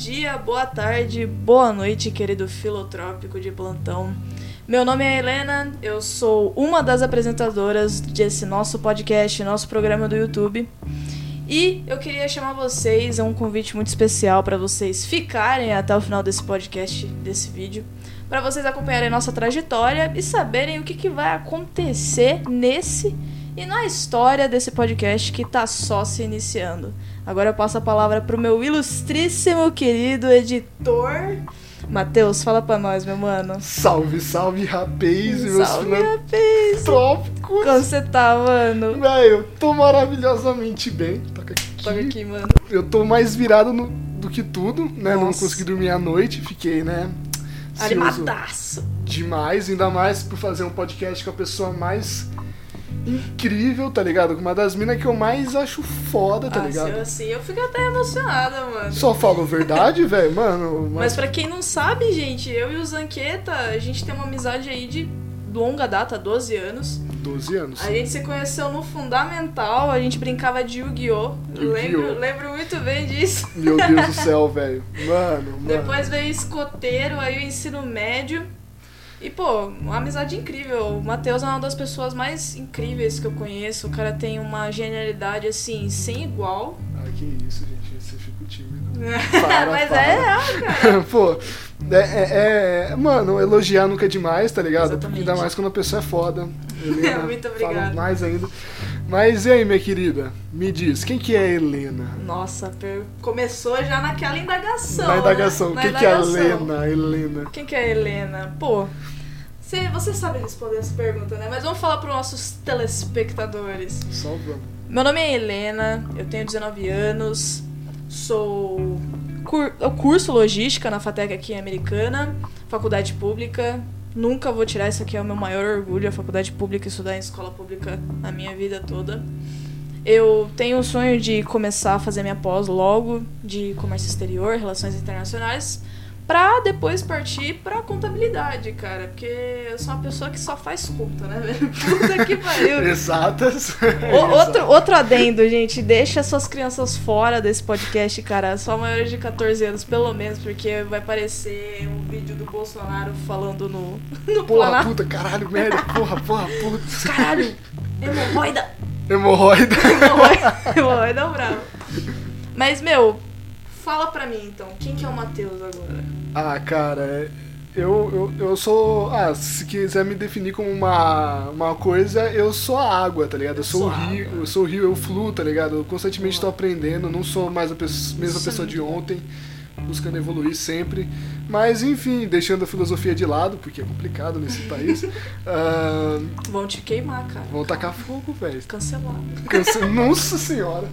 dia, boa tarde, boa noite, querido filotrópico de plantão. Meu nome é Helena, eu sou uma das apresentadoras desse nosso podcast, nosso programa do YouTube. E eu queria chamar vocês a um convite muito especial para vocês ficarem até o final desse podcast, desse vídeo, para vocês acompanharem nossa trajetória e saberem o que, que vai acontecer nesse e na história desse podcast que tá só se iniciando. Agora eu passo a palavra pro meu ilustríssimo querido editor. Matheus, fala pra nós, meu mano. Salve, salve, rapaz, meus Salve, rapaz. filantrópicos. Como você tá, mano? Véi, eu tô maravilhosamente bem. Toca aqui. Toca aqui, mano. Eu tô mais virado no- do que tudo, né? Não Nossa. consegui dormir à noite, fiquei, né? Animadaço. Demais, ainda mais por fazer um podcast com a pessoa mais incrível, tá ligado? Uma das minas que eu mais acho foda, tá Ah, ligado? se eu- assim, eu fico até emocionada, mano. Só falo verdade, velho, mano. Mas Mas, pra quem não sabe, gente, eu e o Zanqueta, a gente tem uma amizade aí de longa data, 12 anos. 12 anos. A gente se conheceu no Fundamental, a gente brincava de Yu-Gi-Oh! Yu-Gi-Oh! Lembro, lembro muito bem disso. Meu Deus do céu, velho. Mano, mano. Depois veio escoteiro, aí o ensino médio. E, pô, uma amizade incrível. O Matheus é uma das pessoas mais incríveis que eu conheço. O cara tem uma genialidade, assim, sem igual. Ah, que isso, gente. Você fica tímido. Para, Mas para. é real, cara. Pô, é, é- é- Mano, elogiar nunca é demais, tá ligado? Exatamente. Ainda mais quando a pessoa é foda. Helena, Muito fala obrigada. mais ainda. Mas e aí, minha querida? Me diz, quem que é a Helena? Nossa, per- começou já naquela indagação. Na indagação, né? quem que é a. Helena? Helena. Quem que é a Helena? Pô, você, você sabe responder essa pergunta, né? Mas vamos falar para nossos telespectadores. Só vamos. Meu nome é Helena, eu tenho 19 anos, sou. Cur... Eu curso logística na FATEC aqui em Americana, faculdade pública. Nunca vou tirar isso aqui, é o meu maior orgulho, a faculdade pública, estudar em escola pública a minha vida toda. Eu tenho o sonho de começar a fazer minha pós logo de comércio exterior, relações internacionais, pra depois partir pra contabilidade, cara. Porque eu sou uma pessoa que só faz conta, né, velho? Puta que pariu. Exatas. O- outro, outro adendo, gente. Deixa suas crianças fora desse podcast, cara. Só maiores de 14 anos, pelo menos, porque vai parecer um vídeo do Bolsonaro falando no, no Porra, Planalto. puta, caralho, merda. Porra, porra, puta. Caralho! Hemorroida! Hemorroida. Hemorroida! Hemorroida bravo. Mas, meu, fala pra mim então, quem que é o Matheus agora? Ah, cara, eu, eu, eu sou. Ah, se quiser me definir como uma, uma coisa, eu sou a água, tá ligado? Eu, sou, sou o rio, água. eu sou o rio, eu fluo, tá ligado? Eu constantemente estou aprendendo, não sou mais a pes- mesma Isso é pessoa de ontem, buscando evoluir sempre. Mas enfim, deixando a filosofia de lado, porque é complicado nesse país. ah, Vão te queimar, cara. vão tacar fogo, velho. Cancelado. Cance- Nossa senhora!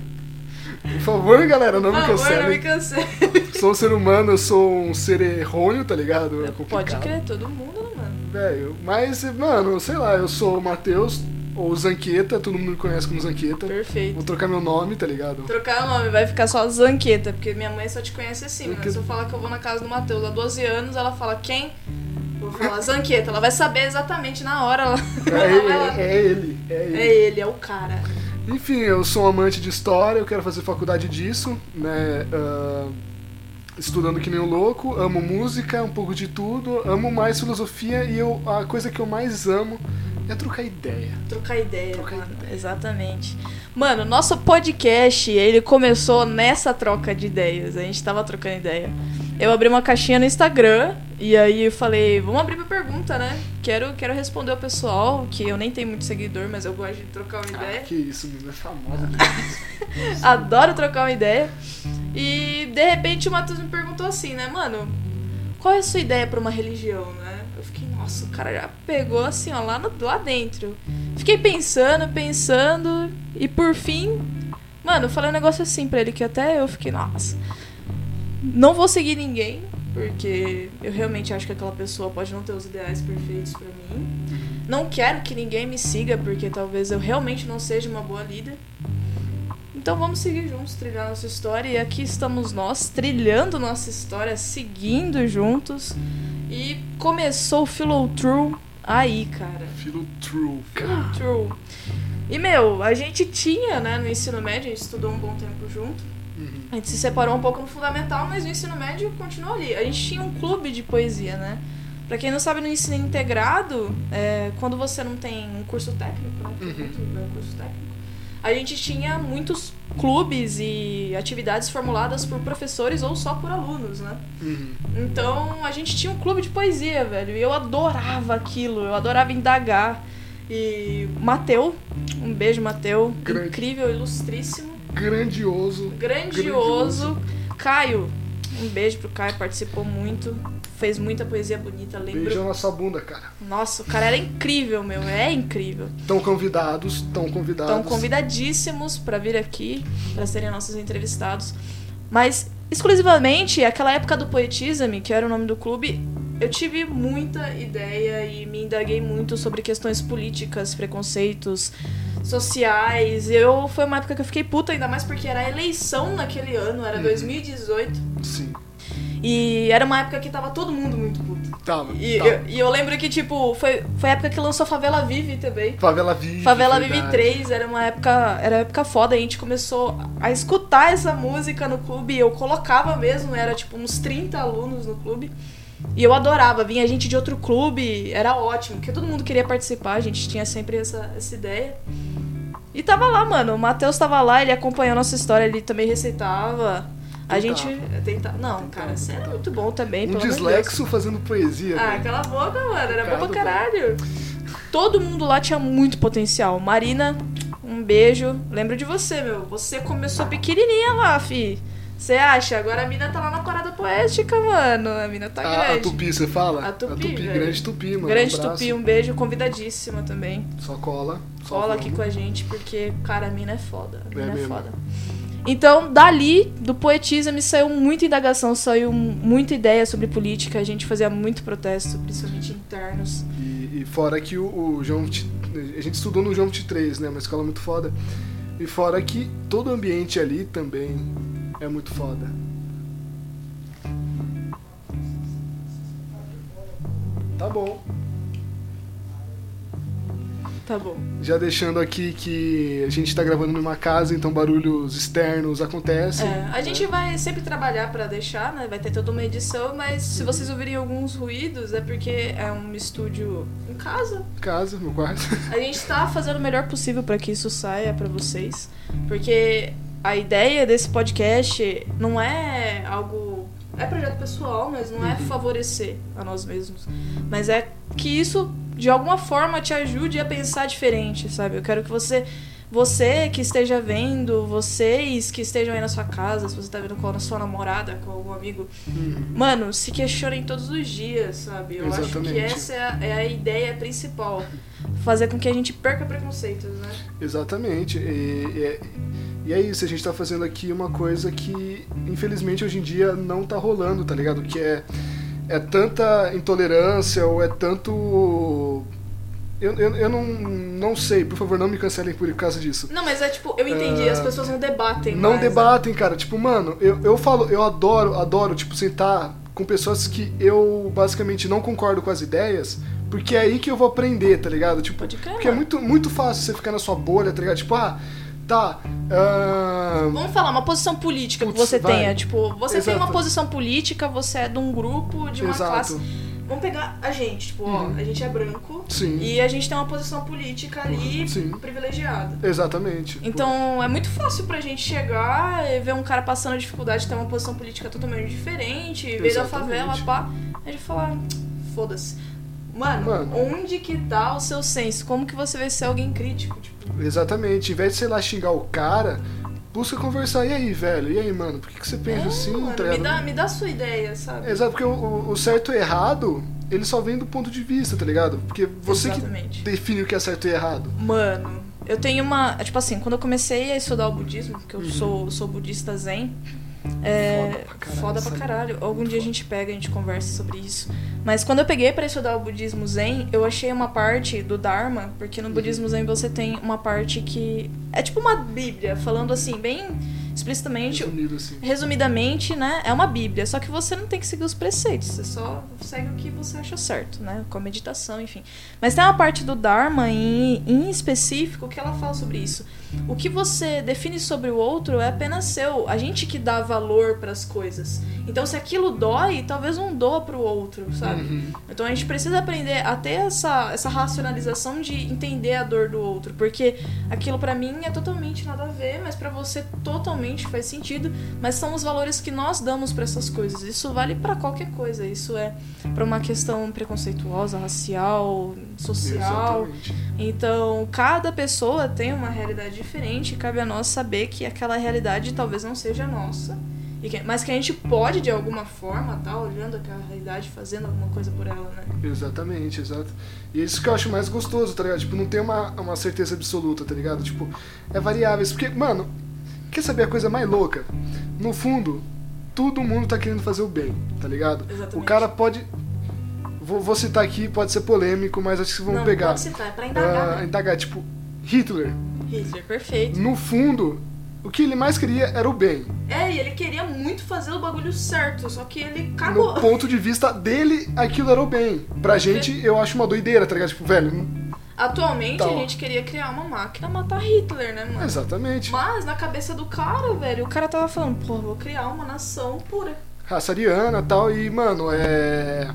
Por favor, galera, não Por me favor, não me cancele. Sou um ser humano, eu sou um ser errôneo, tá ligado? É Pode crer, todo mundo, né, mano? Velho, mas, mano, sei lá, eu sou o Matheus, ou Zanqueta, todo mundo me conhece como Zanqueta. Perfeito. Vou trocar meu nome, tá ligado? Trocar o nome, vai ficar só Zanqueta, porque minha mãe só te conhece assim, né? Se eu falar que eu vou na casa do Matheus há 12 anos, ela fala quem? Vou falar Zanqueta, ela vai saber exatamente na hora. Ela... É, ela ele, é ele, é ele. É ele, é o cara. Enfim, eu sou um amante de história, eu quero fazer faculdade disso, né? ah, estudando que nem um louco, amo música, um pouco de tudo, amo mais filosofia e eu, a coisa que eu mais amo é trocar ideia. Trocar ideia, Trocar mano. Exatamente. Mano, nosso podcast, ele começou nessa troca de ideias. A gente tava trocando ideia. Eu abri uma caixinha no Instagram e aí eu falei, vamos abrir pra pergunta, né? Quero, quero responder o pessoal, que eu nem tenho muito seguidor, mas eu gosto de trocar uma ideia. Ah, que isso, menina, é famosa. Adoro trocar uma ideia. E de repente o Matheus me perguntou assim, né, mano? Qual é a sua ideia pra uma religião, né? Eu fiquei, nossa, o cara já pegou assim, ó, lá, no, lá dentro. Fiquei pensando, pensando, e por fim, mano, eu falei um negócio assim pra ele que até eu fiquei, nossa. Não vou seguir ninguém, porque eu realmente acho que aquela pessoa pode não ter os ideais perfeitos pra mim. Não quero que ninguém me siga, porque talvez eu realmente não seja uma boa líder. Então vamos seguir juntos, trilhar nossa história. E aqui estamos nós, trilhando nossa história, seguindo juntos. E começou o Philo True aí, cara. Filo true, Philo cara. True. E, meu, a gente tinha, né, no ensino médio, a gente estudou um bom tempo junto. Uhum. A gente se separou um pouco no fundamental, mas no ensino médio continuou ali. A gente tinha um clube de poesia, né? Pra quem não sabe, no ensino integrado, é, quando você não tem um curso técnico, né? Uhum. Um curso técnico, a gente tinha muitos clubes e atividades formuladas por professores ou só por alunos, né? Uhum. Então a gente tinha um clube de poesia, velho. E eu adorava aquilo, eu adorava indagar. E Mateu, um beijo, Mateu. Incrível, ilustríssimo, Grandioso. grandioso. Caio, um beijo pro Caio, participou muito. Fez muita poesia bonita, lembro. Beijão na sua bunda, cara. Nossa, o cara era incrível, meu. É incrível. Estão convidados, estão convidados. Estão convidadíssimos pra vir aqui, pra serem nossos entrevistados. Mas, exclusivamente, aquela época do Poetisa-me, que era o nome do clube, eu tive muita ideia e me indaguei muito sobre questões políticas, preconceitos sociais. Eu foi uma época que eu fiquei puta, ainda mais porque era a eleição naquele ano, era 2018. Sim. E era uma época que tava todo mundo muito puto. Tava. E, tava. eu, e eu lembro que, tipo, foi, foi a época que lançou Favela Vive também. Favela Vive. Favela Vive verdade. 3 era uma época, era uma época foda, a gente começou a escutar essa música no clube, eu colocava mesmo, era tipo uns 30 alunos no clube. E eu adorava, vinha gente de outro clube, era ótimo, porque todo mundo queria participar, a gente tinha sempre essa, essa ideia. E tava lá, mano, o Matheus tava lá, ele acompanhou a nossa história, ele também receitava. A gente tentava. Não, cara, você era muito bom também, Um de Deus. dislexo fazendo poesia. Ah, cala a boca, mano. Era bom pra caralho. Todo mundo lá tinha muito potencial. Marina, um beijo. Lembro de você, meu. Você começou pequenininha lá, fi. Você acha? Agora a mina tá lá na parada poética, mano. A mina tá A, a grande. Tupi, você fala? A Tupi, velho. grande Tupi, mano. grande um. Tupi, um beijo. Convidadíssima também. Só cola. Só Cola vamos. aqui com a gente, porque, cara, a mina é foda. A mina é, mesmo. foda. Então, dali, do Poetisa, me saiu muita indagação, saiu muita ideia sobre política. A gente fazia muito protesto, principalmente internos. E, e fora que o, o João. A gente estudou no João 23, né? Uma escola muito foda. E fora que todo o ambiente ali também é muito foda. Tá bom. Tá bom. Já deixando aqui que a gente tá gravando numa casa, então barulhos externos acontecem. É, a gente vai sempre trabalhar pra deixar, né? Vai ter toda uma edição, mas se vocês ouvirem alguns ruídos é porque é um estúdio em casa. Casa, no quarto. A gente tá fazendo o melhor possível pra que isso saia pra vocês, porque a ideia desse podcast não é algo é projeto pessoal, mas não é favorecer a nós mesmos, mas é que isso de alguma forma te ajude a pensar diferente, sabe? Eu quero que você você que esteja vendo, vocês que estejam aí na sua casa, se você tá vendo com a sua namorada, com algum amigo, mano, se questionem todos os dias, sabe? Eu acho que Exatamente. essa é a, é a ideia principal. Fazer com que a gente perca preconceitos, né? Exatamente. E, e- e é isso, a gente tá fazendo aqui uma coisa que, infelizmente, hoje em dia não tá rolando, tá ligado? Que é, é tanta intolerância ou é tanto. Eu, eu, eu não, não sei, por favor, não me cancelem por causa disso. Não, mas é tipo, eu entendi, as pessoas não debatem Não mais, né? debatem, cara. Tipo, mano, eu, eu falo, eu adoro, adoro, tipo, sentar com pessoas que eu basicamente não concordo com as ideias, porque é aí que eu vou aprender, tá ligado? Tipo, Pode crer, porque é muito, muito fácil você ficar na sua bolha, tá ligado? Tipo, ah, tá. ahn, Vamos falar, uma posição política que você vai. tenha. Tipo, você tem uma Exato. posição política, você é de um grupo, de uma Exato. classe. Vamos pegar a gente, tipo, ó, Uhum. a gente é branco Sim. e a gente tem uma posição política ali Sim. privilegiada. Exatamente. Então é muito fácil pra gente chegar e ver um cara passando dificuldade, ter uma posição política totalmente diferente, veio da favela, pá, a gente falar, foda-se. Mano, Mano. onde que tá o seu senso? Como que você vai ser alguém crítico? Tipo, Exatamente. Em vez de, sei lá, xingar o cara, busca conversar. E aí, velho? E aí, mano? Por que, que você pensa é, assim? mano, tá me, dá, me dá sua ideia, sabe? Exato, porque o, o- certo e errado, ele só vem do ponto de vista, tá ligado? Porque você Exatamente. que define o que é certo e errado. Mano, eu tenho uma. Tipo assim, quando eu comecei a estudar o budismo, porque eu sou, sou budista zen. É, Foda pra caralho, foda pra caralho. Algum dia a gente pega, a gente conversa sobre isso. Mas quando eu peguei pra estudar o budismo zen, eu achei uma parte do Dharma, porque no budismo zen você tem uma parte que é tipo uma bíblia, falando assim, bem explicitamente. Resumido assim. Resumidamente, né? É uma Bíblia. Só que você não tem que seguir os preceitos. Você só segue o que você acha certo, né? Com a meditação, enfim. Mas tem uma parte do Dharma em, em específico que ela fala sobre isso. O que você define sobre o outro é apenas seu. A gente que dá valor para as coisas. Então, se aquilo dói, talvez não doa pro outro, sabe? Uhum. Então a gente precisa aprender a ter essa, essa racionalização de entender a dor do outro, porque aquilo pra mim é totalmente nada a ver, mas pra você totalmente faz sentido, mas são os valores que nós damos pra essas coisas. Isso vale pra qualquer coisa, isso é pra uma questão preconceituosa, racial, social. Exatamente. Então, cada pessoa tem uma realidade diferente e cabe a nós saber que aquela realidade talvez não seja a nossa. que- Mas que a gente pode, de alguma forma, tá olhando aquela realidade, fazendo alguma coisa por ela, né? Exatamente, exato. E é isso que eu acho mais gostoso, tá ligado? Tipo, não tem uma, uma certeza absoluta, tá ligado? Tipo, é variáveis. Porque, mano, quer saber a coisa mais louca? No fundo, todo mundo tá querendo fazer o bem, tá ligado? Exatamente. O cara pode. Vou, vou citar aqui, pode ser polêmico, mas acho que não, pegar. pode citar, é pra indagar, Ah, né? indagar, tipo, Hitler. Hitler, perfeito. No fundo, o que ele mais queria era o bem. É, e ele queria muito fazer o bagulho certo, só que ele cagou. No ponto de vista dele, aquilo era o bem. Pra gente, eu acho uma doideira, tá ligado? Tipo, velho. Atualmente, Tá. a gente queria criar uma máquina matar Hitler, né, mano? Exatamente. Mas na cabeça do cara, velho, o cara tava falando, pô, vou criar uma nação pura. raça ariana tal, e, mano, é.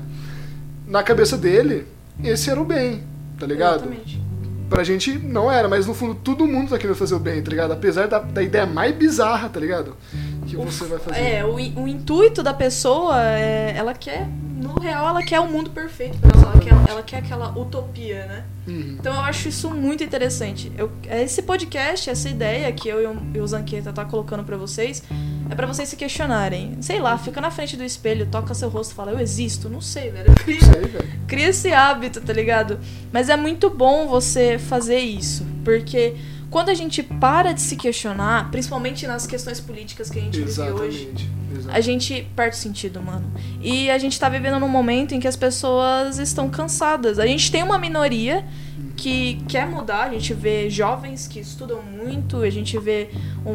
Na cabeça dele, esse era o bem, tá ligado? Exatamente. Pra gente não era, mas no fundo todo mundo tá querendo fazer o bem, tá ligado? Apesar da, da ideia mais bizarra, tá ligado? Que você vai fazer. É, o, o intuito da pessoa é. Ela quer. No real, ela quer o mundo perfeito pra ela. Ela quer, ela quer aquela utopia, né? Uhum. Então eu acho isso muito interessante. Eu, esse podcast, essa ideia que eu e o, Zanqueta tá colocando pra vocês, é pra vocês se questionarem. Sei lá, fica na frente do espelho, toca seu rosto e fala, eu existo? Não sei, velho. Cria, aí, velho. cria esse hábito, tá ligado? Mas é muito bom você fazer isso, porque quando a gente para de se questionar, principalmente nas questões políticas que a gente vive hoje, Exatamente. a Exatamente. gente perde o sentido, mano. E a gente tá vivendo num momento em que as pessoas estão cansadas. A gente tem uma minoria que quer mudar, a gente vê jovens que estudam muito, a gente vê um,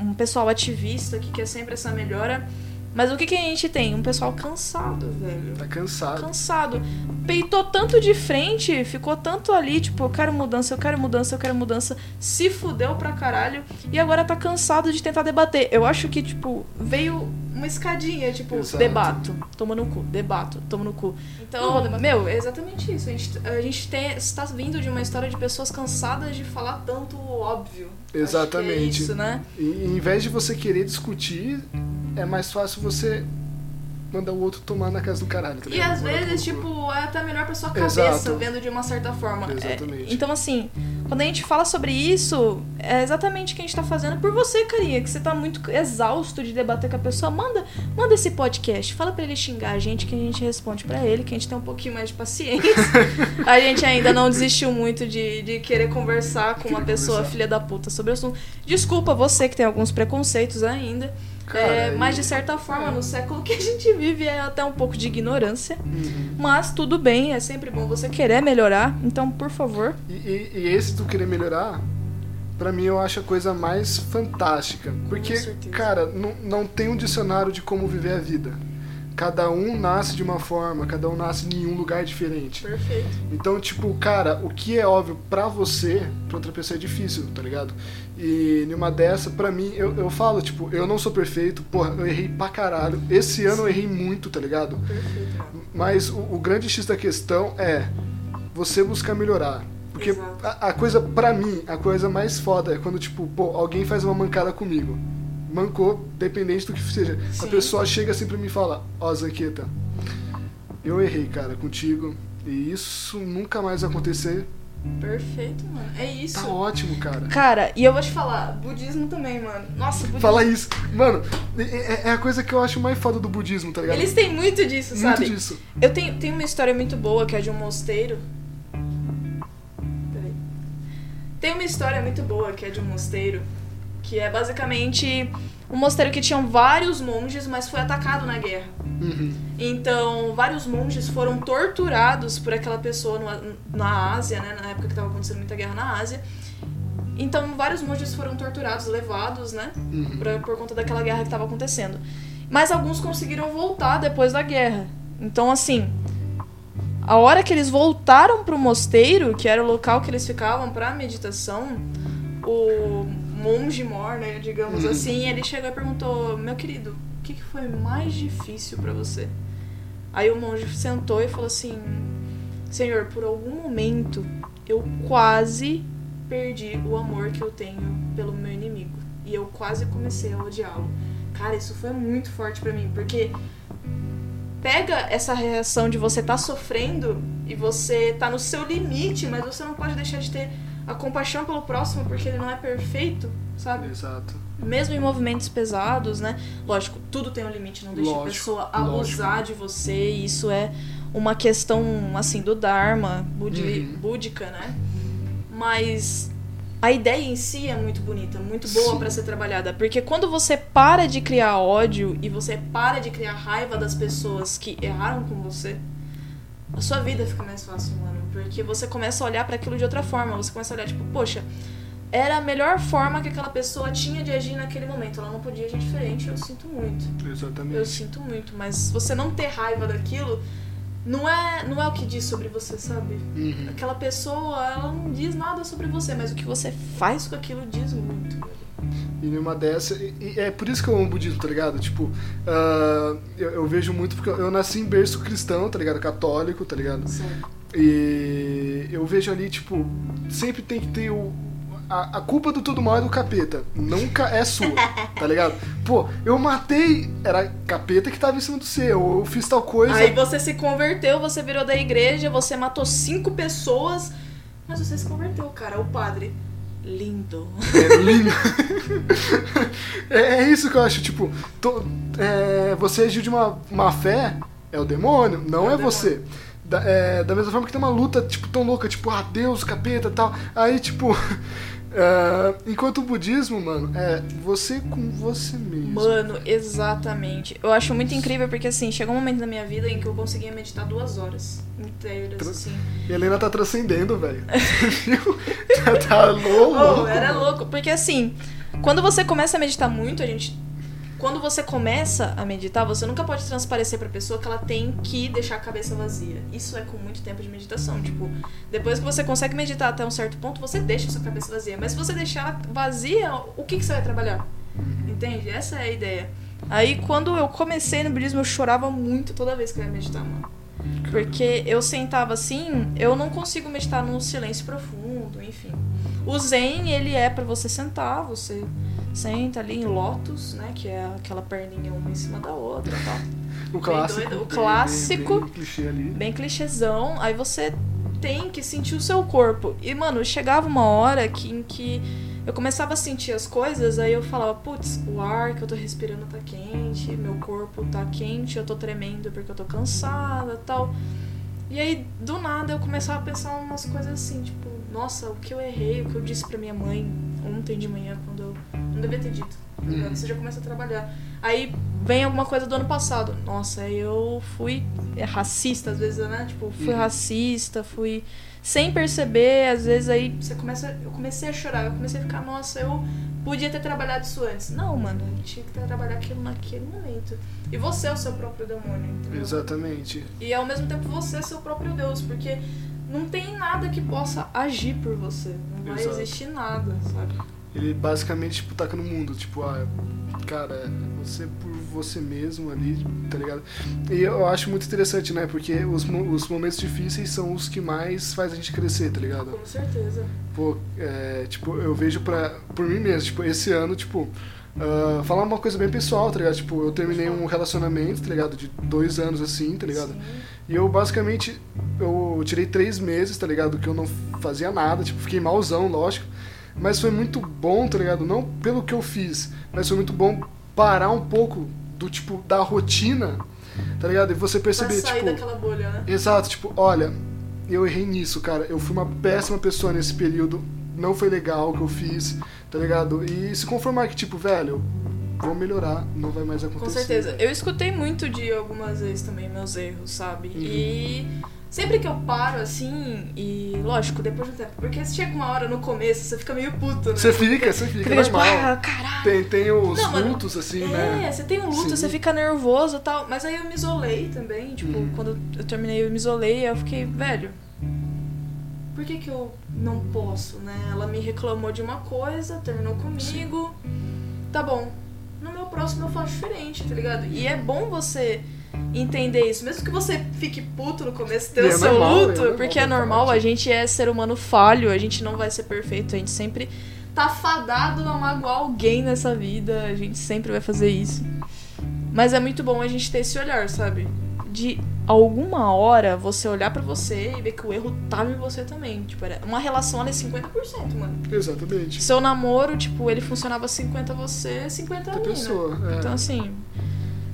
um, um pessoal ativista que quer sempre essa melhora. Mas o que, que a gente tem? Um pessoal cansado, velho. Tá cansado. Cansado. Peitou tanto de frente, ficou tanto ali, tipo, eu quero mudança, eu quero mudança, eu quero mudança. Se fudeu pra caralho. E agora tá cansado de tentar debater. Eu acho que, tipo, veio uma escadinha, tipo, Exato. debato, toma no cu, debato, toma no cu. Então, meu, é exatamente isso. A gente, a gente tem, está vindo de uma história de pessoas cansadas de falar tanto óbvio. Acho que é Exatamente. isso, né? E, em vez de você querer discutir, é mais fácil você mandar o outro tomar na casa do caralho, tá E às vezes, tipo, é até melhor pra sua cabeça, Exato. vendo de uma certa forma. É, Exatamente. então, assim, quando a gente fala sobre isso, é exatamente o que a gente tá fazendo por você, carinha, que você tá muito exausto de debater com a pessoa. Manda, manda esse podcast, fala pra ele xingar a gente, que a gente responde pra ele, que a gente tem um pouquinho mais de paciência. a gente ainda não desistiu muito de, de querer conversar com uma pessoa conversar. filha da puta sobre o assunto. Desculpa você que tem alguns preconceitos ainda. Cara, é, mas de certa forma, no século que a gente vive é até um pouco de ignorância. Uhum. Mas tudo bem, é sempre bom você querer melhorar. Então, por favor. E, e- e esse do querer melhorar, pra mim eu acho a coisa mais fantástica. Porque, cara, não, não tem um dicionário de como viver a vida. Cada um nasce de uma forma, cada um nasce em um lugar diferente. Perfeito. Então, tipo, cara, o que é óbvio pra você, pra outra pessoa é difícil, tá ligado? E numa dessa, pra mim, eu, eu falo, tipo, eu não sou perfeito, porra, eu errei pra caralho. Esse ano eu errei muito, tá ligado? Perfeito. Mas o, o grande X da questão é você buscar melhorar. Porque a, a coisa, pra mim, a coisa mais foda é quando, tipo, pô, alguém faz uma mancada comigo. Mancou, dependente do que seja. A Sim. pessoa chega assim pra mim e fala, ó, Zanqueta, eu errei, cara, contigo. E isso nunca mais vai acontecer. Perfeito, mano. É isso. Tá ótimo, cara. Cara, e eu vou te falar, budismo também, mano. Nossa, budismo. Fala isso. Mano, é- é, é a coisa que eu acho mais foda do budismo, tá ligado? Eles têm muito disso, Muito sabe? disso. Eu tenho, tenho uma história muito boa que é de um mosteiro. Peraí. Tem uma história muito boa que é de um mosteiro. Que é basicamente um mosteiro que tinham vários monges, mas foi atacado na guerra. Uhum. Então, vários monges foram torturados por aquela pessoa no- na Ásia, né? Na época que estava acontecendo muita guerra na Ásia. Então vários monges foram torturados, levados, né? Uhum. Pra, por conta daquela guerra que estava acontecendo. Mas alguns conseguiram voltar depois da guerra. Então, assim, a hora que eles voltaram pro mosteiro, que era o local que eles ficavam pra meditação, o monge mor, né, digamos Uhum. assim, ele chegou e perguntou: Meu querido, o que, que foi mais difícil pra você? Aí o monge sentou e falou assim: Senhor, por algum momento eu quase perdi o amor que eu tenho pelo meu inimigo. E eu quase comecei a odiá-lo. Cara, isso foi muito forte pra mim, porque pega essa reação de você tá sofrendo e você tá no seu limite, mas você não pode deixar de ter a compaixão pelo próximo porque ele não é perfeito, sabe? Exato. Mesmo em movimentos pesados, né? Lógico, tudo tem um limite, não deixa a Lógico, pessoa abusar de você, e isso é uma questão, assim, do Dharma, budi Uhum. búdica, né? Mas a ideia em si é muito bonita, muito boa pra ser trabalhada, porque quando você para de criar ódio e você para de criar raiva das pessoas que erraram com você, a sua vida fica mais fácil, mano, porque você começa a olhar pra aquilo de outra forma, você começa a olhar tipo, poxa, era a melhor forma que aquela pessoa tinha de agir naquele momento, ela não podia agir diferente, eu sinto muito. Eu Exatamente. sinto muito, mas você não ter raiva daquilo não é, não é o que diz sobre você, sabe? Uhum. Aquela pessoa, ela não diz nada sobre você, mas o que você faz com aquilo diz muito. E numa dessa. E, e é por isso que eu amo o budismo, tá ligado? Tipo, ah, eu, eu vejo muito porque eu nasci em berço cristão, tá ligado? Católico, tá ligado? Sério. E eu vejo ali, tipo, sempre tem que ter o. A, a culpa do tudo mal é do capeta. Nunca é sua, tá ligado? Pô, eu matei. Era capeta que tava em cima do seu. Eu fiz tal coisa. Aí você se converteu, você virou da igreja, você matou cinco pessoas, mas você se converteu, cara. O padre. Lindo. É lindo. é, é isso que eu acho, tipo, to- é, você agiu de uma má fé, é o demônio, não É é, você. Da, é, da mesma forma que tem uma luta, tipo, tão louca, tipo, ah, Deus, capeta e tal. Aí, tipo, é, enquanto o budismo, mano, é você com você mesmo. Mano, exatamente. Eu acho muito incrível porque, assim, chegou um momento na minha vida em que eu conseguia meditar duas horas inteiras, Tra- assim. E a Helena tá transcendendo, velho. Viu? tá, tá louco. Oh, era louco, porque assim, quando você começa a meditar muito, a gente. Quando você começa a meditar, você nunca pode transparecer pra pessoa que ela tem que deixar a cabeça vazia. Isso é com muito tempo de meditação. Tipo, depois que você consegue meditar até um certo ponto, você deixa a sua cabeça vazia. Mas se você deixar ela vazia, o que, que você vai trabalhar? Entende? Essa é a ideia. Aí, quando eu comecei no budismo, eu chorava muito toda vez que eu ia meditar, mano. Porque eu sentava assim, eu não consigo meditar num silêncio profundo, enfim. O Zen, ele é pra você sentar, você senta ali em lótus, né? Que é aquela perninha uma em cima da outra e tal. O clássico. doido, o bem- bem- clássico. bem clichê ali. Bem clichêzão. Aí você tem que sentir o seu corpo. E, mano, chegava uma hora que, em que eu começava a sentir as coisas, aí eu falava, putz, o ar que eu tô respirando tá quente, meu corpo tá quente, eu tô tremendo porque eu tô cansada tal. E aí, do nada, eu começava a pensar umas coisas assim, tipo, nossa, o que eu errei, o que eu disse pra minha mãe ontem de manhã, quando eu não devia ter dito. Uhum. Você já começa a trabalhar. Aí vem alguma coisa do ano passado. Nossa, eu fui é, racista, às vezes, né? Tipo, fui Uhum. racista, fui. Sem perceber, às vezes aí você começa. Eu comecei a chorar, eu comecei a ficar, nossa, eu podia ter trabalhado isso antes. Não, mano, eu tinha que trabalhar aquilo naquele momento. E você é o seu próprio demônio, entendeu? Exatamente. E ao mesmo tempo você é seu próprio Deus, porque não tem nada que possa agir por você. Não vai Exato. existir nada, sabe? Ele basicamente, tipo, taca no mundo. Tipo, ah, cara, é você por você mesmo ali, tá ligado? E eu acho muito interessante, né? Porque os, os momentos difíceis são os que mais faz a gente crescer, tá ligado? Com certeza. Pô, é, tipo, eu vejo pra, por mim mesmo, tipo, esse ano, tipo, ah, falar uma coisa bem pessoal, tá ligado? Tipo, eu terminei um relacionamento, tá ligado? De dois anos assim, tá ligado? Sim. E eu basicamente, eu tirei três meses, tá ligado? Que eu não fazia nada, tipo, fiquei malzão, lógico. Mas foi muito bom, tá ligado? Não pelo que eu fiz, mas foi muito bom parar um pouco do, tipo, da rotina, tá ligado? E você Pra perceber, sair tipo... daquela bolha, né? Exato, tipo, olha, eu errei nisso, cara. Eu fui uma péssima pessoa nesse período. Não foi legal o que eu fiz, tá ligado? E se conformar que, tipo, velho, vou melhorar, não vai mais acontecer. Com certeza. Eu escutei muito de algumas vezes também meus erros, sabe? Uhum. E Sempre que eu paro assim, e lógico, depois de um tempo, porque chega uma hora no começo, você fica meio puto, né? Você fica, você fica, Fica tipo, normal. ah, caralho. Tem, tem os Não, mano, lutos, assim, é, né? você tem um luto, Sim. você fica nervoso e tal. Mas aí eu me isolei também. Tipo, Uhum. quando eu terminei, eu me isolei e eu fiquei, velho. Por que, que eu não posso, né? Ela me reclamou de uma coisa, terminou comigo. Tá bom. No meu próximo eu faço diferente, tá ligado? E é bom você entender isso. Mesmo que você fique puto no começo, ter E o é seu normal, é luto, normal, porque é faz normal, a gente é ser humano falho, a gente não vai ser perfeito, a gente sempre tá fadado a magoar alguém nessa vida, a gente sempre vai fazer isso. Mas é muito bom a gente ter esse olhar, sabe? De alguma hora você olhar pra você e ver que o erro tava em você também. Tipo, uma relação ali 50%, mano. Exatamente. Seu namoro, tipo, ele funcionava 50 você, 50 a mim, né? pessoa. é. Então, assim,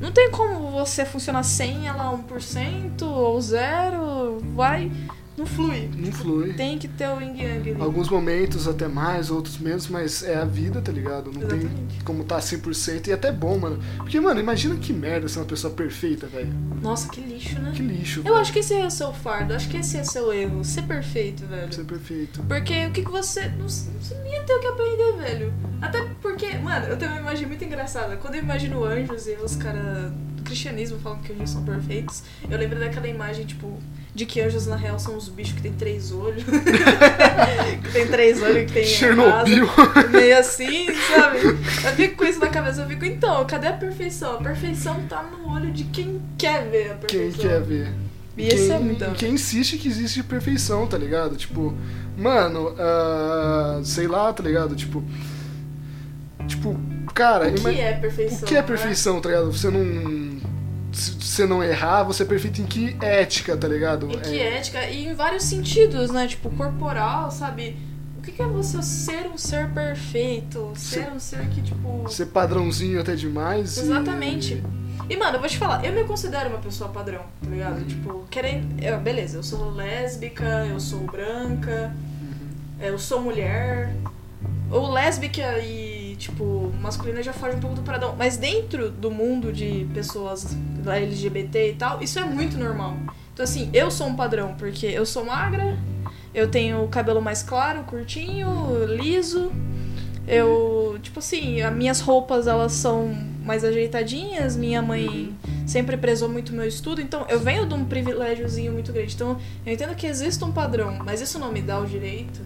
não tem como você funcionar 100, ela 1% ou zero, vai, não flui. Não flui. Tem que ter o yin yang ali. Alguns momentos até mais, outros menos, mas é a vida, tá ligado? Não Exatamente. tem como tá 100% e é até bom, mano. Porque, mano, imagina que merda ser uma pessoa perfeita, velho. Nossa, que lixo, né? Que lixo. Eu acho que esse é o seu fardo, acho que esse é o seu erro, ser perfeito, velho. Ser perfeito. Porque o que, que você. Não, você não ia ter o que aprender, velho. Até porque, mano, eu tenho uma imagem muito engraçada. Quando eu imagino anjos e os caras do cristianismo falam que anjos são perfeitos, eu lembro daquela imagem, tipo, de que anjos na real são os bichos que tem três olhos. que tem três olhos, que tem. Chernobyl. asa, meio assim, sabe? Eu fico com isso na cabeça, eu fico, então, cadê a perfeição? A perfeição tá no olho de quem quer ver a Quem perfeição. quer ver. E esse quem, é muito. quem insiste que existe perfeição, tá ligado? Tipo, mano, ah, sei lá, tá ligado? Tipo. Tipo, cara, O que ima- é perfeição? o que é né? perfeição, tá ligado? Você não. Se você não errar, você é perfeito em que ética, tá ligado? Em que É- ética e em vários sentidos, né? Tipo, corporal, sabe? O que que é você ser um ser perfeito? Ser um ser que, tipo. Ser padrãozinho até demais. e- Exatamente. E, mano, eu vou te falar, eu me considero uma pessoa padrão, tá ligado? Uhum. Tipo, querendo. Eu, beleza, eu sou lésbica, eu sou branca, Uhum. eu sou mulher. Ou lésbica e, tipo, masculina já foge um pouco do padrão. Mas dentro do mundo de pessoas da LGBT e tal, isso é muito normal. Então, assim, eu sou um padrão, porque eu sou magra, eu tenho o cabelo mais claro, curtinho, liso. Eu, tipo assim, as minhas roupas elas são mais ajeitadinhas, minha mãe sempre prezou muito meu estudo, então eu venho de um privilégiozinho muito grande. Então, eu entendo que existe um padrão, mas isso não me dá o direito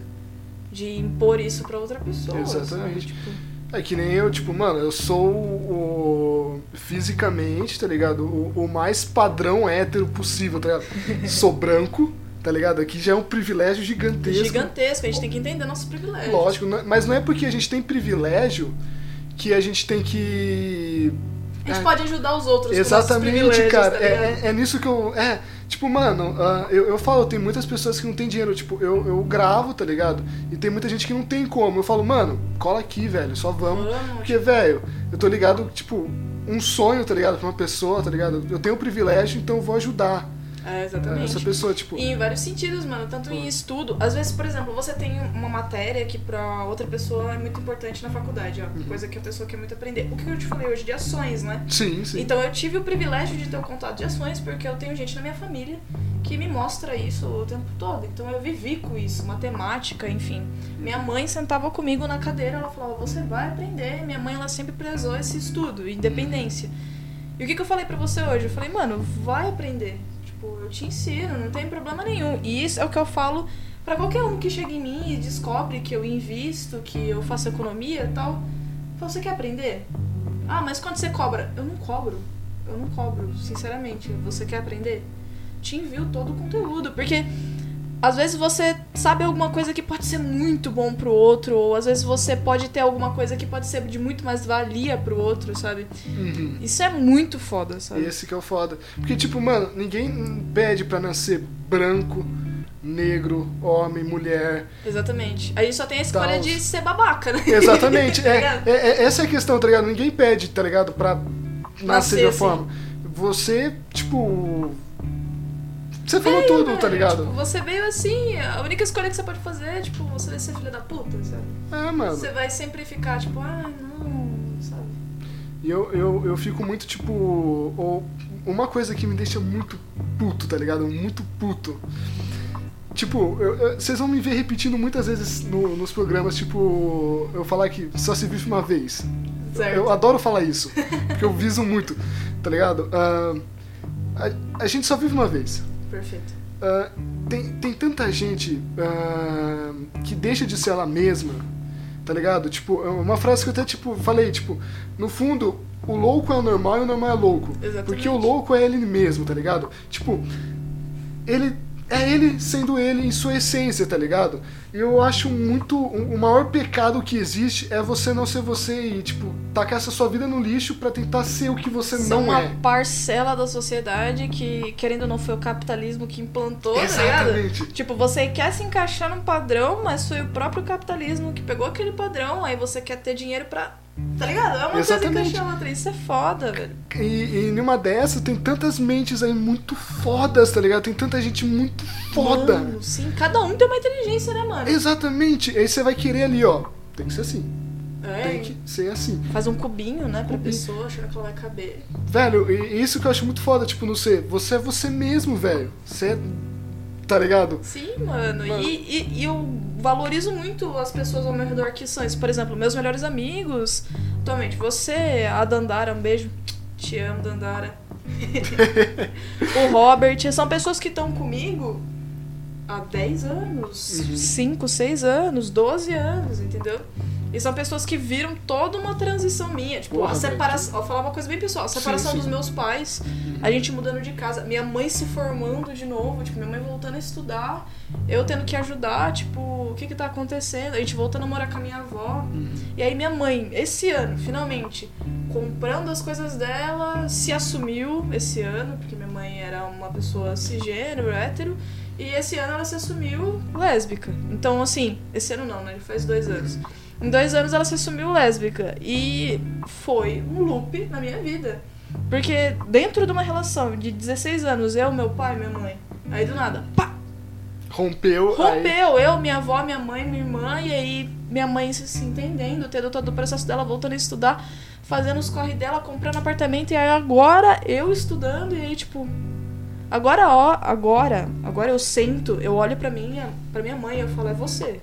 de impor isso pra outra pessoa. Exatamente. sabe? Tipo, É que nem eu, tipo, mano, eu sou o. fisicamente, tá ligado? O, o mais padrão hétero possível, tá ligado? sou branco, tá ligado? Aqui já é um privilégio gigantesco. gigantesco, a gente tem que entender nossos privilégios. Lógico, não é- mas não é porque a gente tem privilégio que a gente tem que. A gente É. pode ajudar os outros Exatamente, privilégios, cara. tá é, é, é nisso que eu. É, tipo, mano, ah, eu, eu falo, tem muitas pessoas que não tem dinheiro. Tipo, eu, eu gravo, tá ligado? E tem muita gente que não tem como. Eu falo, mano, cola aqui, velho, só vamos. Vamos, Porque, velho, eu tô ligado, tipo, um sonho, tá ligado? Pra uma pessoa, tá ligado? Eu tenho o privilégio, então eu vou ajudar É, exatamente. essa pessoa, tipo. E em vários sentidos, mano. Tanto em estudo. Às vezes, por exemplo, você tem uma matéria que pra outra pessoa é muito importante na faculdade, ó. Uhum. Coisa que a pessoa quer muito aprender. O que eu te falei hoje de ações, né? Sim, sim. Então eu tive o privilégio de ter o contato de ações porque eu tenho gente na minha família que me mostra isso o tempo todo. Então eu vivi com isso, matemática, enfim. Minha mãe sentava comigo na cadeira, ela falava: "Você vai aprender". Minha mãe ela sempre prezou esse estudo, independência. E o que, que eu falei pra você hoje? Eu falei: "Mano, vai aprender. Eu te ensino, não tem problema nenhum". E isso é o que eu falo pra qualquer um que chega em mim e descobre que eu invisto, que eu faço economia e tal. Você quer aprender? Ah, mas quando você cobra? Eu não cobro. Eu não cobro, sinceramente. Você quer aprender? Te envio todo o conteúdo. Porque às vezes você sabe alguma coisa que pode ser muito bom pro outro, ou às vezes você pode ter alguma coisa que pode ser de muito mais valia pro outro, sabe? Uhum. Isso é muito foda, sabe? Esse que é o foda. Porque, tipo, mano, ninguém pede pra nascer branco, negro, homem, mulher. Exatamente. A gente só tem a escolha Tal. de ser babaca, né? Exatamente. Tá é, ligado? é- é- essa é a questão, tá ligado? Ninguém pede, tá ligado? Pra nascer, Nascer de uma assim. forma. Você, tipo. Você falou tudo, tá ligado? Tipo, você veio assim, a única escolha que você pode fazer é, tipo, você vai ser filha da puta, sabe? É, mano. Você vai sempre ficar, tipo, ah, não, sabe? E eu, eu, eu fico muito, tipo. Ou, uma coisa que me deixa muito puto, tá ligado? Muito puto. Tipo, eu- eu- vocês vão me ver repetindo muitas vezes no- nos programas, tipo, eu falar que só se vive uma vez. Certo. Eu adoro falar isso, porque eu viso muito, tá ligado? Ah, a, a gente só vive uma vez. Perfeito. Ah, tem, tem tanta gente ah, que deixa de ser ela mesma, tá ligado? Tipo, é uma frase que eu até tipo, falei, tipo, no fundo, o louco é o normal e o normal é louco. Exatamente. Porque o louco é ele mesmo, tá ligado? Tipo, ele é ele sendo ele em sua essência, tá ligado? Eu acho muito. O maior pecado que existe é você não ser você e, tipo, tacar essa sua vida no lixo pra tentar ser o que você São não uma é. parcela da sociedade que, querendo ou não, foi o capitalismo que implantou, tá Exatamente. Tipo, você quer se encaixar num padrão, mas foi o próprio capitalismo que pegou aquele padrão, aí você quer ter dinheiro pra. Tá ligado? É uma coisa Exatamente. encaixar outra. Isso é foda, velho. E, e numa dessas tem tantas mentes aí muito fodas, tá ligado? Tem tanta gente muito foda. Mano, sim, cada um tem uma inteligência, né, mano? Exatamente. Aí você vai querer ali, ó. Tem que ser assim. É, Tem que ser assim. Faz um cubinho, né, pra Cubinho. pessoa, achando que ela vai caber. Velho, e isso que eu acho muito foda, tipo, no ser. Você é você mesmo, velho. Você é. Tá ligado? Sim, mano. Mano. E, e- e eu valorizo muito as pessoas ao meu redor que são isso. Por exemplo, meus melhores amigos. Atualmente, você, a Dandara, um beijo. Te amo, Dandara. o Robert, são pessoas que estão comigo há 10 anos, Uhum. 5, 6 anos, 12 anos, entendeu? E são pessoas que viram toda uma transição minha. Tipo, Porra, a separação. Vou falar uma coisa bem pessoal. A separação sim. dos meus pais, a gente mudando de casa, minha mãe se formando de novo, tipo, minha mãe voltando a estudar, eu tendo que ajudar, tipo, o que que tá acontecendo? A gente voltando a morar com a minha avó. E aí minha mãe, esse ano, finalmente, comprando as coisas dela, se assumiu esse ano, porque minha mãe era uma pessoa cisgênero, hétero, e esse ano ela se assumiu lésbica. Então, assim, esse ano não, né? Ele faz dois anos. Em dois anos ela se assumiu lésbica. E foi um loop na minha vida. Porque dentro de uma relação de 16 anos, eu, meu pai, minha mãe, aí do nada, pá, Rompeu. Aí... Rompeu, eu, minha avó, minha mãe, minha irmã, e aí minha mãe se, se entendendo, tendo todo o processo dela, voltando a estudar, fazendo os corre dela, comprando apartamento, e aí agora eu estudando, e aí tipo. Agora, ó, agora, agora eu sento, eu olho pra minha, pra minha mãe e eu falo, é você,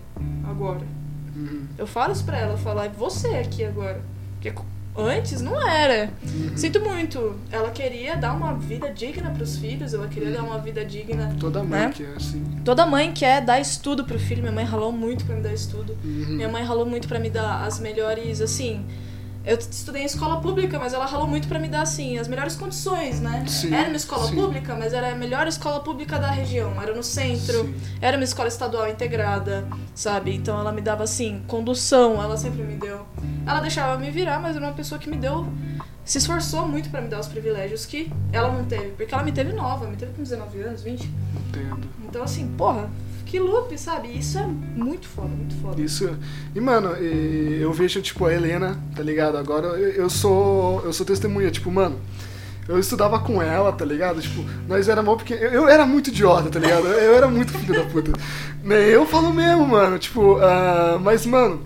agora. Uhum. Eu falo isso pra ela, eu falo, é você aqui agora. Porque antes não era. Uhum. Sinto muito. Ela queria dar uma vida digna pros filhos, ela queria dar uma vida digna Toda mãe Né? que é assim. Toda mãe quer dar estudo pro filho. Minha mãe ralou muito pra me dar estudo. Uhum. Minha mãe ralou muito pra me dar as melhores, assim. Eu estudei em escola pública, mas ela ralou muito pra me dar, assim, as melhores condições, né? Sim, era uma escola sim. pública, mas era a melhor escola pública da região. Era no centro, Sim. era uma escola estadual integrada, sabe? Então ela me dava, assim, condução, ela sempre me deu. Ela deixava me virar, mas era uma pessoa que me deu. Se esforçou muito pra me dar os privilégios que ela não teve. Porque ela me teve nova, me teve com 19 anos, 20. Entendo. Então, assim, porra, que loop, sabe? Isso é muito foda, muito foda. Isso. E, mano, eu vejo, tipo, a Helena, tá ligado? Agora eu, sou. Eu sou testemunha, tipo, mano. Eu estudava com ela, tá ligado? Tipo, nós era mal porque eu, era muito idiota, tá ligado? Eu era muito filho da puta. Né, Eu falo mesmo, mano. Tipo, ah, mas, mano,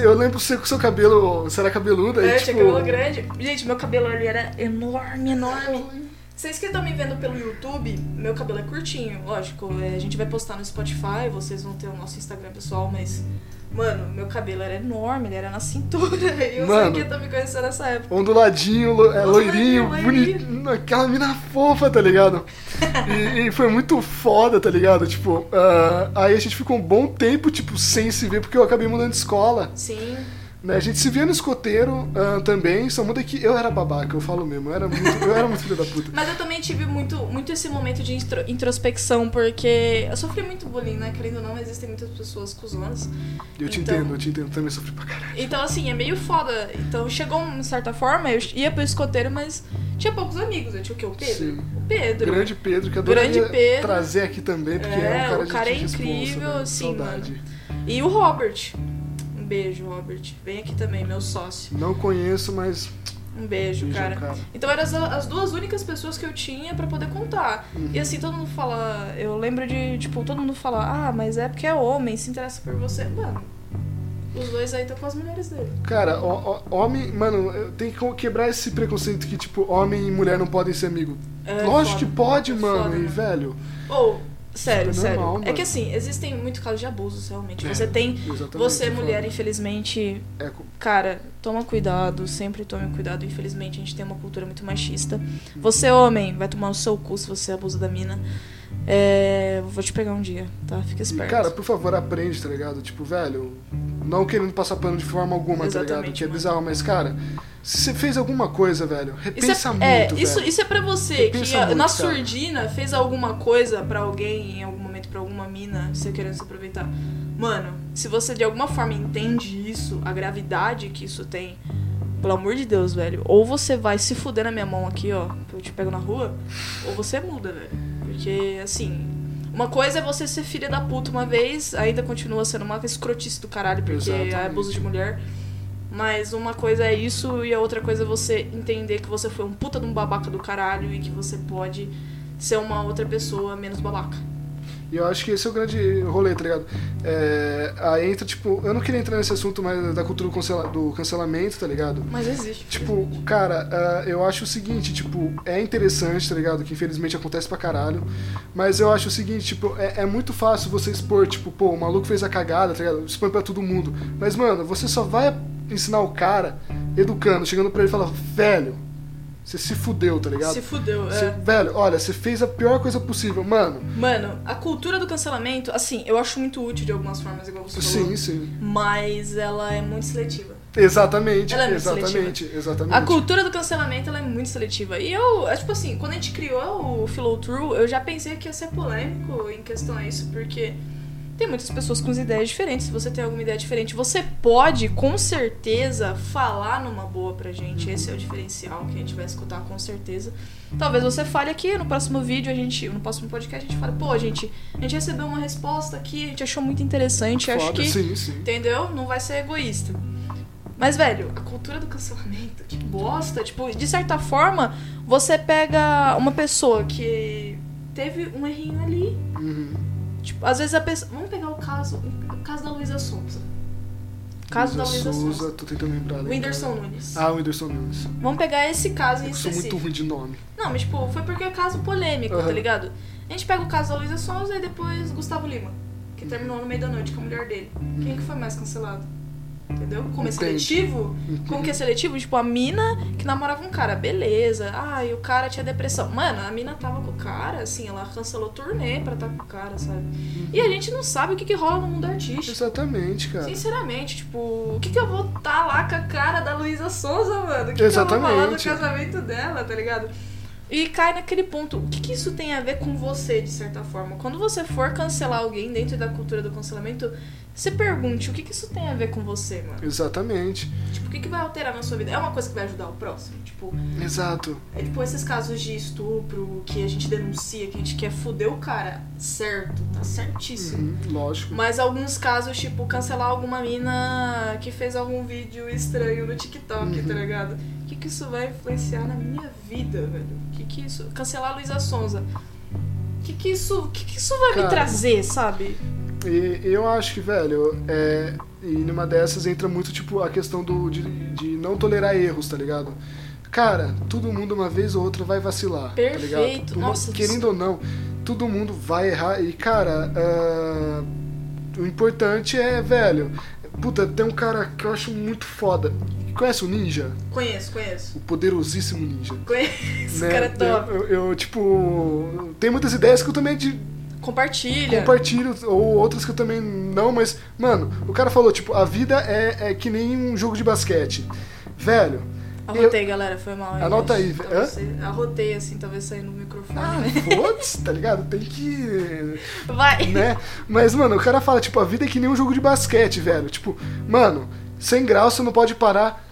eu lembro você com seu cabelo. Você era cabeluda É, e, tinha tipo. cabelo grande. Gente, meu cabelo ali era enorme, enorme. Vocês que estão me vendo pelo YouTube, meu cabelo é curtinho, lógico. é, a gente vai postar no Spotify, vocês vão ter o nosso Instagram pessoal, mas. Mano, meu cabelo era enorme, ele era na cintura. E sei que tô me conhecendo nessa época. Onduladinho, é, loirinho, bonito. Aquela mina fofa, tá ligado? E, e foi muito foda, tá ligado? Tipo, ah, aí a gente ficou um bom tempo, tipo, sem se ver, porque eu acabei mudando de escola. Sim. Né? A gente se via no escoteiro ah, também, só muda que eu era babaca, eu falo mesmo. Eu era muito, eu era muito filho da puta. Mas eu também tive muito, muito esse momento de intro- introspecção, porque eu sofri muito bullying, né? Querendo ou não, existem muitas pessoas cuzonas. Eu te Então- entendo, eu te entendo, também sofri pra caralho. Então, assim, é meio foda. Então, chegou uma certa forma, eu ia pro escoteiro, mas tinha poucos amigos. Eu tinha o quê? O Pedro? Sim. O Pedro. Grande Pedro, que adoraria Grande Pedro. trazer aqui também, porque É, é, um cara o cara é incrível, né? sim, Saudade. E o Robert. Um beijo, Robert. Vem aqui também, meu sócio. Não conheço, mas. Um beijo, Beijo, cara. cara. Então eram as, as duas únicas pessoas que eu tinha pra poder contar. Uhum. E assim, todo mundo fala. Eu lembro de, tipo, todo mundo fala, ah, mas é porque é homem, se interessa por você. Mano, Os dois aí estão com as mulheres dele. Cara, ó, ó, homem, mano, tenho que quebrar esse preconceito que, tipo, homem e mulher não podem ser amigo. É Lógico foda. que pode, É mano, foda, e né? velho. Ou, sério, Super sério. normal, é que assim, existem muitos casos de abusos, realmente. É, Você tem. exatamente, Você, é mulher, infelizmente. É, Cara, toma cuidado, sempre tome cuidado. Infelizmente, a gente tem uma cultura muito machista. Você, homem, vai tomar o seu cu se você abusa da mina. É. Vou te pegar um dia, tá? Fica E, esperto. cara, por favor, aprende, tá ligado? Tipo, velho, não querendo passar pano de forma alguma, tá ligado? Exatamente, Que é mano. bizarro, mas, cara, se você fez alguma coisa, velho, Isso repensa é, muito, é, velho. isso, isso é pra você Repensa que muito, na cara. surdina fez alguma coisa pra alguém, em algum momento pra alguma mina, você querendo se aproveitar. Mano, se você de alguma forma entende isso, a gravidade que isso tem, pelo amor de Deus, velho, ou você vai se fuder na minha mão aqui, ó, que eu te pego na rua, ou você muda, velho. Porque, assim, uma coisa é você ser filha da puta uma vez, ainda continua sendo uma escrotice do caralho, porque Exatamente. é abuso de mulher. Mas uma coisa é isso e a outra coisa é você entender que você foi um puta de um babaca do caralho e que você pode ser uma outra pessoa menos babaca. E eu acho que esse é o grande rolê, tá ligado? É, aí entra, tipo, eu não queria entrar nesse assunto mais da cultura do, cancela- do cancelamento, tá ligado? Mas existe. Tipo, cara, ah, eu acho o seguinte, tipo, é interessante, tá ligado? Que infelizmente acontece pra caralho. Mas eu acho o seguinte, tipo, é, é muito fácil você expor, tipo, pô, o maluco fez a cagada, tá ligado? Expõe pra todo mundo. Mas, mano, você só vai ensinar o cara educando, chegando pra ele e falar, velho, você se fudeu, tá ligado? Se fudeu, é. velho, olha, você fez a pior coisa possível, mano. Mano, a cultura do cancelamento, assim, eu acho muito útil de algumas formas, igual você falou. Sim, sim. Mas ela é muito seletiva. Exatamente, Ela é muito exatamente, exatamente. A cultura do cancelamento ela é muito seletiva. E eu, é tipo assim, quando a gente criou o Flow True, eu já pensei que ia ser polêmico em questão a isso, porque tem muitas pessoas com ideias diferentes. Se você tem alguma ideia diferente, você pode, com certeza, falar numa boa pra gente. Esse é o diferencial que a gente vai escutar com certeza. Talvez você fale aqui no próximo vídeo, a gente, no próximo podcast, a gente fala, pô, gente, a gente recebeu uma resposta aqui, a gente achou muito interessante, acho Foda, que sim, sim. Entendeu? Não vai ser egoísta. Mas, velho, a cultura do cancelamento, que bosta. Tipo, de certa forma, você pega uma pessoa que teve um errinho ali. Uhum. Tipo, às vezes a pessoa. Vamos pegar o caso. O caso da Luísa Souza. Caso da Luísa Souza, Souza. tô tentando lembrar. né, Whindersson? Nunes. Ah, Whindersson Nunes. Vamos pegar esse caso em Eu sou muito específico. ruim de nome. Não, mas tipo, foi porque é caso polêmico, Aham. tá ligado? A gente pega o caso da Luísa Souza e depois Gustavo Lima, que terminou no meio da noite com a mulher dele. Quem que foi mais cancelado? Entendeu? Como é Entendi. seletivo? Como que é seletivo? Tipo, a mina que namorava um cara, beleza. Ah, e o cara tinha depressão. Mano, a mina tava com o cara, assim, ela cancelou turnê pra estar com o cara, sabe? E a gente não sabe o que, que rola no mundo artístico. Exatamente, cara. Sinceramente, tipo, o que, que eu vou estar lá com a cara da Luísa Souza, mano? O que, que eu vou falar do Exatamente. casamento dela, tá ligado? E cai naquele ponto, o que, que isso tem a ver com você, de certa forma? Quando você for cancelar alguém dentro da cultura do cancelamento, você pergunte o que, que isso tem a ver com você, mano? Exatamente. Tipo, o que, que vai alterar na sua vida? É uma coisa que vai ajudar o próximo? Tipo, Exato. é tipo esses casos de estupro que a gente denuncia, que a gente quer foder o cara. Certo, tá certíssimo. Uhum, lógico. Mas alguns casos, tipo, cancelar alguma mina que fez algum vídeo estranho no TikTok, Uhum. tá ligado? O que, que isso vai influenciar na minha vida, velho? O que, que isso. Cancelar a Luísa Sonza. O que, que isso. O que, que isso vai Cara. me trazer, sabe? E eu acho que, velho, é, e numa dessas entra muito, tipo, a questão do, de, de não tolerar erros, tá ligado? Cara, todo mundo uma vez ou outra vai vacilar, tá ligado? Perfeito. Nossa, querendo ou não, todo mundo vai errar. E, cara, ah, o importante é, velho, puta, tem um cara que eu acho muito foda. Conhece o Ninja? Conheço, conheço. O poderosíssimo Ninja. Conheço. né? Cara é top. Eu, eu, eu, tipo, tem muitas ideias que eu também de, Compartilha. compartilho, ou outras que eu também não, mas, mano, o cara falou, tipo, a vida é, é que nem um jogo de basquete. Velho, Arrotei, galera, foi mal. hein, Anota aí, hã? saia- Arrotei, assim, talvez saia no microfone. ah, né? foda-se, tá ligado? Tem que. Vai. né? Mas, mano, o cara fala, tipo, a vida é que nem um jogo de basquete, velho. Tipo, mano, sem grau você não pode parar.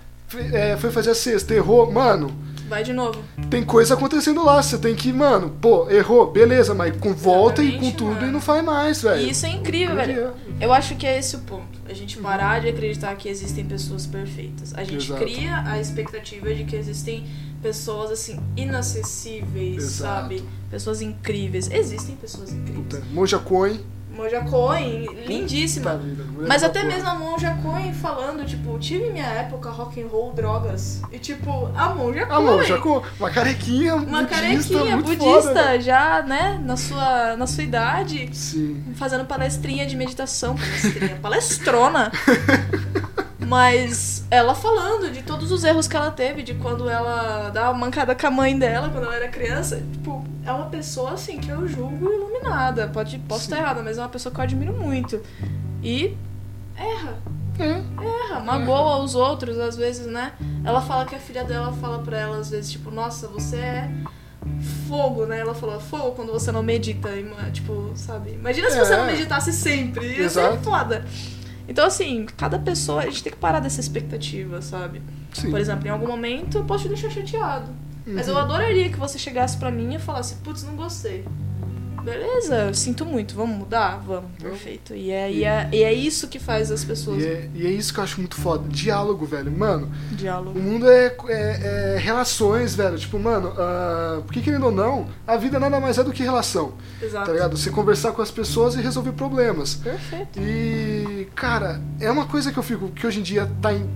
É, foi fazer a cesta, errou, mano. Vai de novo. Tem coisa acontecendo lá, você tem que, mano, pô, errou, beleza, mas com volta e com tudo mano. e não faz mais, velho. E isso é incrível, velho. Eu acho que é esse o ponto. A gente parar de acreditar que existem pessoas perfeitas. A gente Exato. cria a expectativa de que existem pessoas, assim, inacessíveis, Exato. sabe? Pessoas incríveis. Existem pessoas incríveis. Puta, Monja Coin, Monja Coen, lindíssima. Vida, Mas até mesmo a Monja Coen falando, tipo, tive minha época rock and roll, drogas. E tipo, a Monja Coen. Mano, já com uma carequinha Uma budista, carequinha budista, foda, já, né, na sua, na sua idade, Sim. fazendo palestrinha de meditação, palestrinha, palestrona. Mas ela falando de todos os erros que ela teve, de quando ela dá uma mancada com a mãe dela quando ela era criança. Tipo, é uma pessoa assim que eu julgo iluminada. Pode, posso estar errada, mas é uma pessoa que eu admiro muito. E erra. É. Erra, magoa os outros, às vezes, né? Ela fala que a filha dela fala pra ela, às vezes, tipo, nossa, você é fogo, né? Ela falou fogo quando você não medita. Tipo, sabe? Imagina se É. você não meditasse sempre. Ia ser Exato. foda. Então, assim, cada pessoa, a gente tem que parar dessa expectativa, sabe? Sim. Por exemplo, em algum momento eu posso te deixar chateado. Mas eu Uhum. adoraria que você chegasse pra mim e falasse, putz, não gostei. Beleza, eu sinto muito, vamos mudar? Vamos, perfeito. E é, e é, e é isso que faz as pessoas. E é, e é isso que eu acho muito foda. Diálogo, velho. Mano, o Diálogo. mundo é, é- é relações, velho. Tipo, mano, ah, porque querendo ou não, a vida nada mais é do que relação. Exato. Tá ligado? Você conversar com as pessoas e resolver problemas. Perfeito. E, cara, é uma coisa que eu fico, que hoje em dia tá em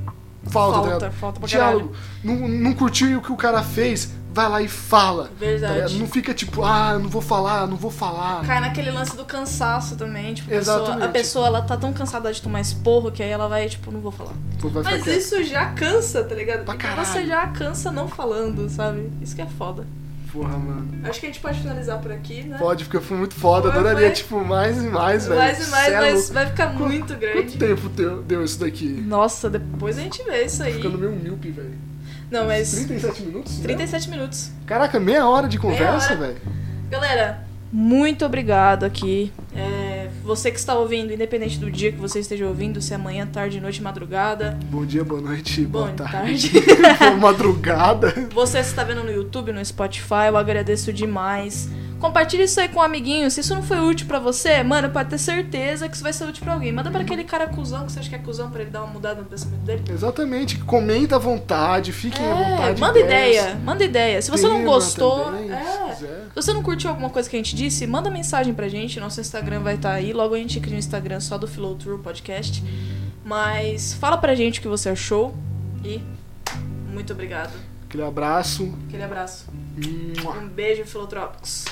falta, tá Falta, ligado? falta pra Diálogo. Não, não curtiu o que o cara fez, vai lá e fala. Verdade. tá não fica tipo, ah, não vou falar, não vou falar. Cai naquele lance do cansaço também, tipo, a pessoa, a pessoa ela tá tão cansada de tomar esporro que aí ela vai, tipo, não vou falar. Mas quieto. isso já cansa, tá ligado? Pra caralho. você já cansa não falando, sabe? Isso que é foda. Porra, mano. Acho que a gente pode finalizar por aqui, né? Pode, porque foi muito foda. Foi, Adoraria, foi. tipo, mais e mais, velho. mais e mais, é mas vai ficar Quanto- muito grande. Quanto tempo deu, deu isso daqui? Nossa, depois a gente vê isso aí. Ficando meio míope, velho. Não, mas 37 minutos? né? 37 minutos. Caraca, meia hora de conversa, velho. Galera, muito obrigado aqui. É, você que está ouvindo, independente do dia que você esteja ouvindo, se é manhã, tarde, noite, madrugada. Bom dia, boa noite, boa Boa tarde. tarde. boa madrugada. Você que está vendo no YouTube, no Spotify, eu agradeço demais. Compartilhe isso aí com um amiguinho. Se isso não foi útil pra você, mano, pode ter certeza que isso vai ser útil pra alguém. Manda pra aquele cara cuzão que você acha que é cuzão pra ele dar uma mudada no pensamento dele. Exatamente. Comenta à vontade, fiquem à É, vontade. manda ideias. ideia, manda ideia. Se você não gostou, também, se é. Se você não curtiu alguma coisa que a gente disse, manda mensagem pra gente. Nosso Instagram vai estar aí. Logo a gente cria um Instagram só do Flow Tour Podcast. Mas fala pra gente o que você achou. E muito obrigado. Aquele abraço. Aquele abraço. Um beijo, Filotrópicos.